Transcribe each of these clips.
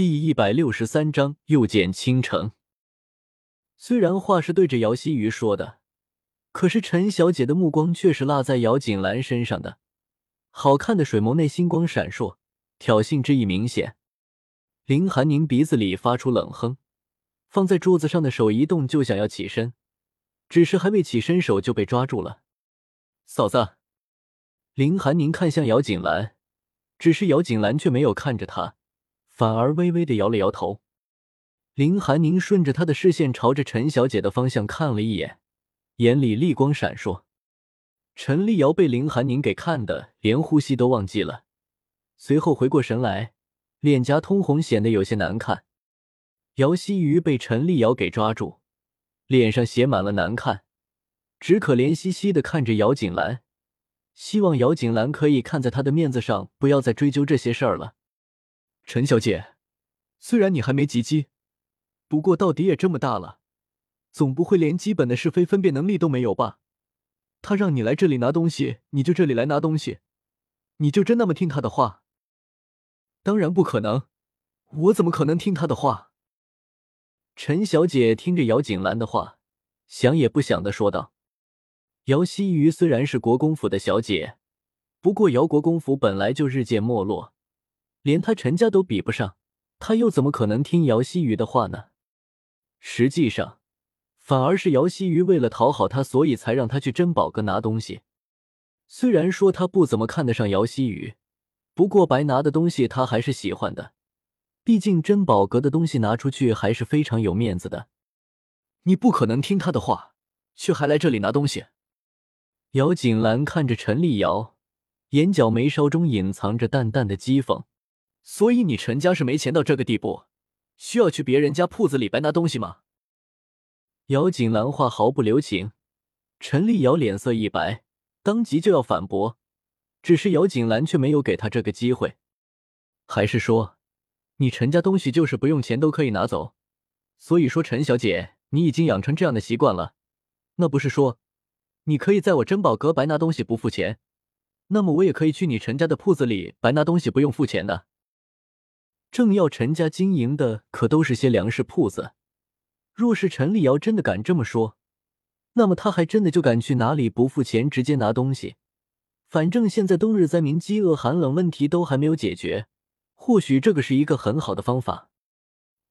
第一百六十三章又见倾城。虽然话是对着姚希瑜说的，可是陈小姐的目光却是落在姚锦兰身上的，好看的水眸内星光闪烁，挑衅之意明显。林寒宁鼻子里发出冷哼，放在桌子上的手一动，就想要起身，只是还未起身，手就被抓住了。嫂子，林寒宁看向姚锦兰，只是姚锦兰却没有看着他，反而微微的摇了摇头。林寒宁顺着他的视线朝着陈小姐的方向看了一眼，眼里厉光闪烁。陈立瑶被林寒宁给看的连呼吸都忘记了，随后回过神来，脸颊通红，显得有些难看。姚希瑜被陈立瑶给抓住，脸上写满了难看，只可怜兮兮的看着姚锦兰，希望姚锦兰可以看在他的面子上，不要再追究这些事儿了。陈小姐，虽然你还没及笄。不过，到底也这么大了，总不会连基本的是非分辨能力都没有吧？他让你来这里拿东西，你就这里来拿东西，你就真那么听他的话？当然不可能，我怎么可能听他的话？陈小姐听着姚锦兰的话，想也不想的说道：“姚希瑜虽然是国公府的小姐，不过姚国公府本来就日渐没落，连他陈家都比不上，他又怎么可能听姚希瑜的话呢？”实际上，反而是姚希瑜为了讨好他，所以才让他去珍宝阁拿东西。虽然说他不怎么看得上姚希瑜，不过白拿的东西他还是喜欢的。毕竟珍宝阁的东西拿出去还是非常有面子的。你不可能听他的话，却还来这里拿东西。姚锦兰看着陈立瑶，眼角眉梢中隐藏着淡淡的讥讽。所以你陈家是没钱到这个地步？需要去别人家铺子里白拿东西吗？姚锦兰话毫不留情，陈立瑶脸色一白，当即就要反驳，只是姚锦兰却没有给他这个机会。还是说，你陈家东西就是不用钱都可以拿走？所以说，陈小姐，你已经养成这样的习惯了。那不是说，你可以在我珍宝阁白拿东西不付钱，那么我也可以去你陈家的铺子里白拿东西不用付钱的。正要陈家经营的可都是些粮食铺子，若是陈立瑶真的敢这么说，那么他还真的就敢去哪里不付钱直接拿东西。反正现在冬日灾民饥饿寒冷问题都还没有解决，或许这个是一个很好的方法。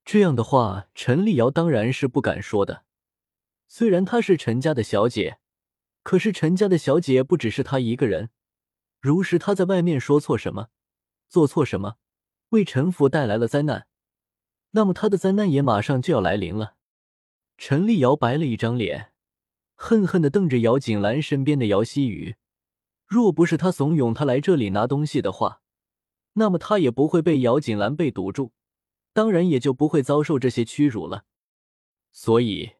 这样的话，陈立瑶当然是不敢说的。虽然她是陈家的小姐，可是陈家的小姐不只是她一个人。如是她在外面说错什么，做错什么。为陈府带来了灾难，那么他的灾难也马上就要来临了。陈立瑶白了一张脸，恨恨的瞪着姚锦兰身边的姚希雨。若不是他怂恿他来这里拿东西的话，那么他也不会被姚锦兰被堵住，当然也就不会遭受这些屈辱了。所以，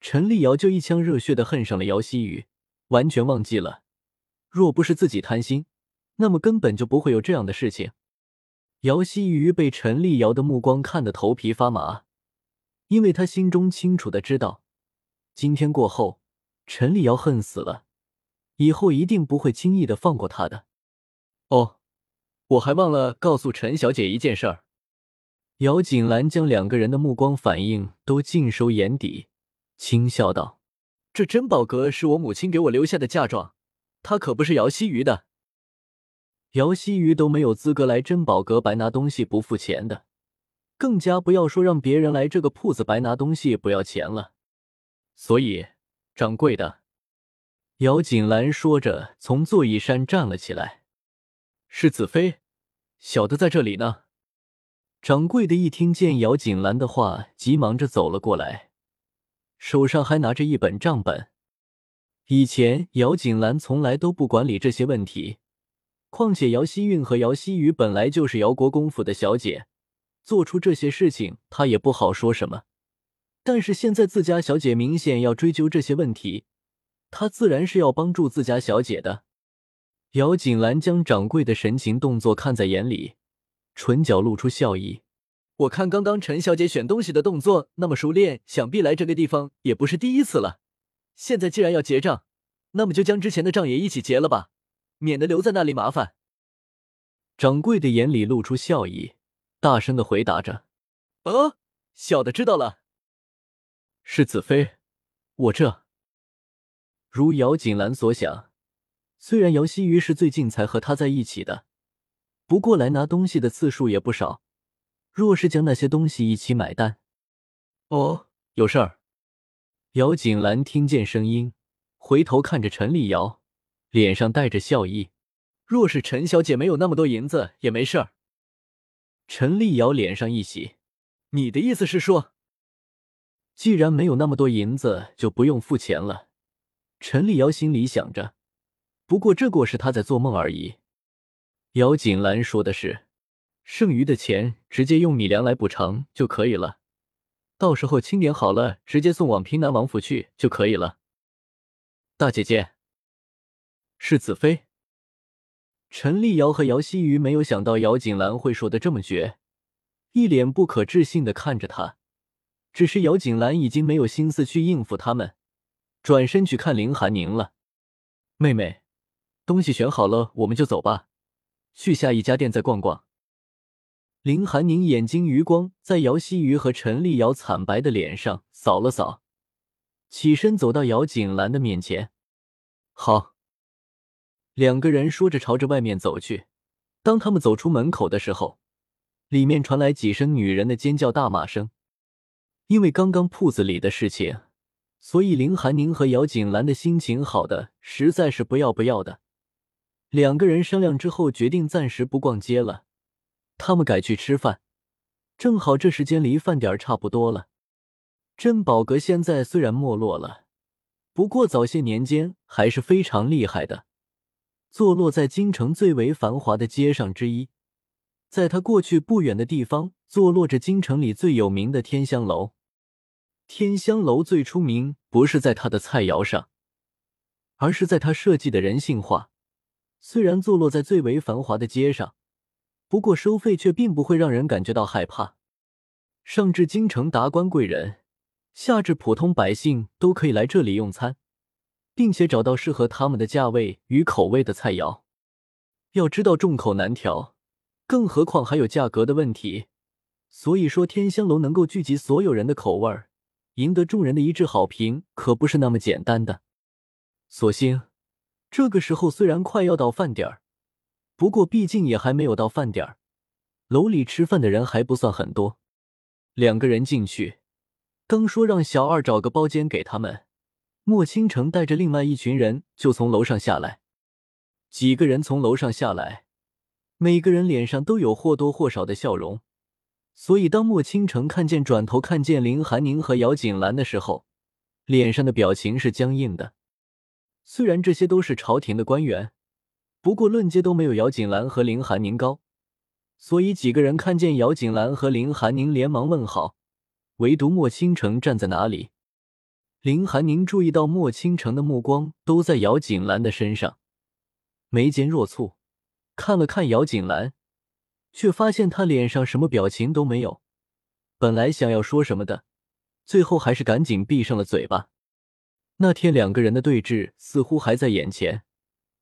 陈立瑶就一腔热血的恨上了姚希雨，完全忘记了，若不是自己贪心，那么根本就不会有这样的事情。姚希瑜被陈立瑶的目光看得头皮发麻，因为他心中清楚的知道，今天过后，陈立瑶恨死了，以后一定不会轻易的放过他的。哦，我还忘了告诉陈小姐一件事儿。姚锦兰将两个人的目光反应都尽收眼底，轻笑道：“这珍宝阁是我母亲给我留下的嫁妆，她可不是姚希瑜的。”姚希瑜都没有资格来珍宝阁白拿东西不付钱的，更加不要说让别人来这个铺子白拿东西不要钱了。所以，掌柜的，姚锦兰说着，从座椅上站了起来。是子妃，小的在这里呢。掌柜的一听见姚锦兰的话，急忙着走了过来，手上还拿着一本账本。以前姚锦兰从来都不管理这些问题。况且姚希韵和姚希雨本来就是姚国公府的小姐，做出这些事情，她也不好说什么。但是现在自家小姐明显要追究这些问题，她自然是要帮助自家小姐的。姚锦兰将掌柜的神情动作看在眼里，唇角露出笑意。我看刚刚陈小姐选东西的动作那么熟练，想必来这个地方也不是第一次了。现在既然要结账，那么就将之前的账也一起结了吧。免得留在那里麻烦。掌柜的眼里露出笑意，大声的回答着。呃，小的知道了。是子妃，我这……如姚锦兰所想，虽然姚希瑜是最近才和他在一起的，不过来拿东西的次数也不少。若是将那些东西一起买单，哦，有事儿。姚锦兰听见声音，回头看着陈立瑶，脸上带着笑意。若是陈小姐没有那么多银子，也没事儿。陈丽瑶脸上一喜，你的意思是说，既然没有那么多银子，就不用付钱了？陈丽瑶心里想着，不过这过是她在做梦而已。姚锦兰说的是，剩余的钱直接用米粮来补偿就可以了。到时候清点好了，直接送往平南王府去就可以了。大姐姐，是子妃。陈立瑶和姚希瑜没有想到姚锦兰会说的这么绝，一脸不可置信的看着他。只是姚锦兰已经没有心思去应付他们，转身去看林寒宁了。妹妹，东西选好了，我们就走吧，去下一家店再逛逛。林寒宁眼睛余光在姚希瑜和陈立瑶惨白的脸上扫了扫，起身走到姚锦兰的面前。好，两个人说着朝着外面走去。当他们走出门口的时候，里面传来几声女人的尖叫大骂声。因为刚刚铺子里的事情，所以林寒宁和姚锦兰的心情好的实在是不要不要的。两个人商量之后，决定暂时不逛街了。他们改去吃饭，正好这时间离饭点差不多了。珍宝阁现在虽然没落了，不过早些年间还是非常厉害的，坐落在京城最为繁华的街上之一。在他过去不远的地方，坐落着京城里最有名的天香楼。天香楼最出名不是在它的菜肴上，而是在它设计的人性化。虽然坐落在最为繁华的街上。不过收费却并不会让人感觉到害怕，上至京城达官贵人，下至普通百姓都可以来这里用餐，并且找到适合他们的价位与口味的菜肴。要知道众口难调，更何况还有价格的问题。所以说，天香楼能够聚集所有人的口味儿，赢得众人的一致好评，可不是那么简单的。所幸，这个时候虽然快要到饭点儿。不过，毕竟也还没有到饭点儿，楼里吃饭的人还不算很多。两个人进去，刚说让小二找个包间给他们，莫倾城带着另外一群人就从楼上下来。几个人从楼上下来，每个人脸上都有或多或少的笑容。所以，当莫倾城看见转头看见林寒宁和姚锦兰的时候，脸上的表情是僵硬的。虽然这些都是朝廷的官员。不过论阶都没有姚锦兰和林寒宁高，所以几个人看见姚锦兰和林寒宁，连忙问好。唯独莫倾城站在哪里？林寒宁注意到莫倾城的目光都在姚锦兰的身上，眉间若蹙，看了看姚锦兰，却发现她脸上什么表情都没有。本来想要说什么的，最后还是赶紧闭上了嘴巴。那天两个人的对峙似乎还在眼前。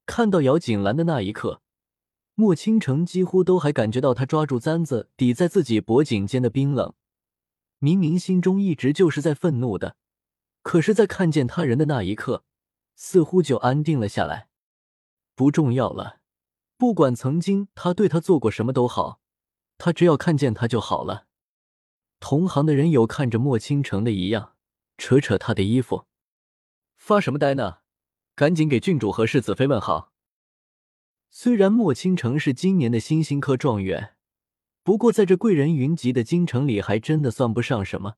看到姚锦兰的那一刻，莫倾城几乎都还感觉到她抓住簪子抵在自己脖颈间的冰冷。明明心中一直就是在愤怒的，可是，在看见他人的那一刻，似乎就安定了下来。不重要了，不管曾经他对他做过什么都好，他只要看见他就好了。同行的人有看着莫倾城的一样，扯扯他的衣服，发什么呆呢？赶紧给郡主和世子妃问好。虽然莫倾城是今年的新兴科状元，不过在这贵人云集的京城里，还真的算不上什么。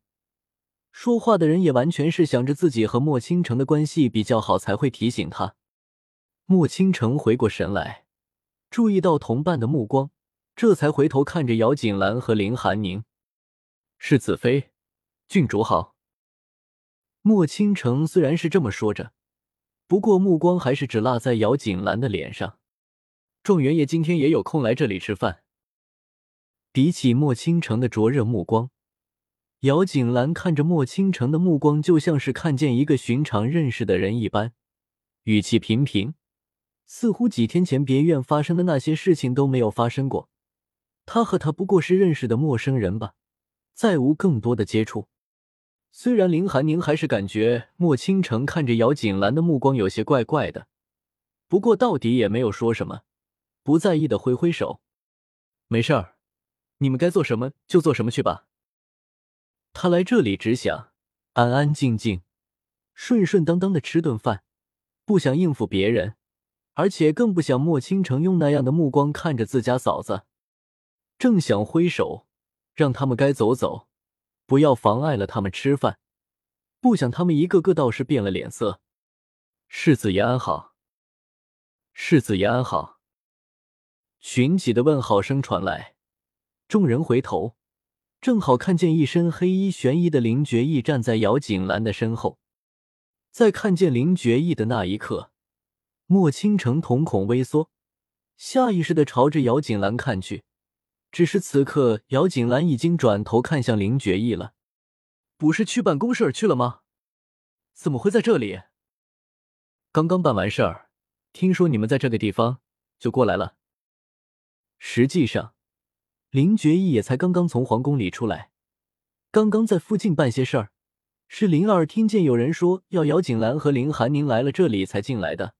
说话的人也完全是想着自己和莫倾城的关系比较好，才会提醒他。莫倾城回过神来，注意到同伴的目光，这才回头看着姚锦兰和林寒宁：“世子妃，郡主好。”莫倾城虽然是这么说着。不过目光还是只落在姚锦兰的脸上。状元爷今天也有空来这里吃饭。比起莫倾城的灼热目光，姚锦兰看着莫倾城的目光就像是看见一个寻常认识的人一般，语气平平，似乎几天前别院发生的那些事情都没有发生过。他和他不过是认识的陌生人吧？再无更多的接触。虽然林寒宁还是感觉莫倾城看着姚锦兰的目光有些怪怪的，不过到底也没有说什么，不在意的挥挥手：“没事儿，你们该做什么就做什么去吧。”他来这里只想安安静静、顺顺当当的吃顿饭，不想应付别人，而且更不想莫倾城用那样的目光看着自家嫂子。正想挥手让他们该走走。不要妨碍了他们吃饭，不想他们一个个倒是变了脸色。世子爷安好，世子爷安好。群起的问号声传来，众人回头，正好看见一身黑衣玄衣的林觉义站在姚锦兰的身后。在看见林觉义的那一刻，莫倾城瞳孔微缩，下意识的朝着姚锦兰看去。只是此刻，姚锦兰已经转头看向林觉义了。不是去办公室去了吗？怎么会在这里？刚刚办完事儿，听说你们在这个地方，就过来了。实际上，林觉义也才刚刚从皇宫里出来，刚刚在附近办些事儿。是林儿听见有人说要姚景兰和林寒宁来了这里，才进来的。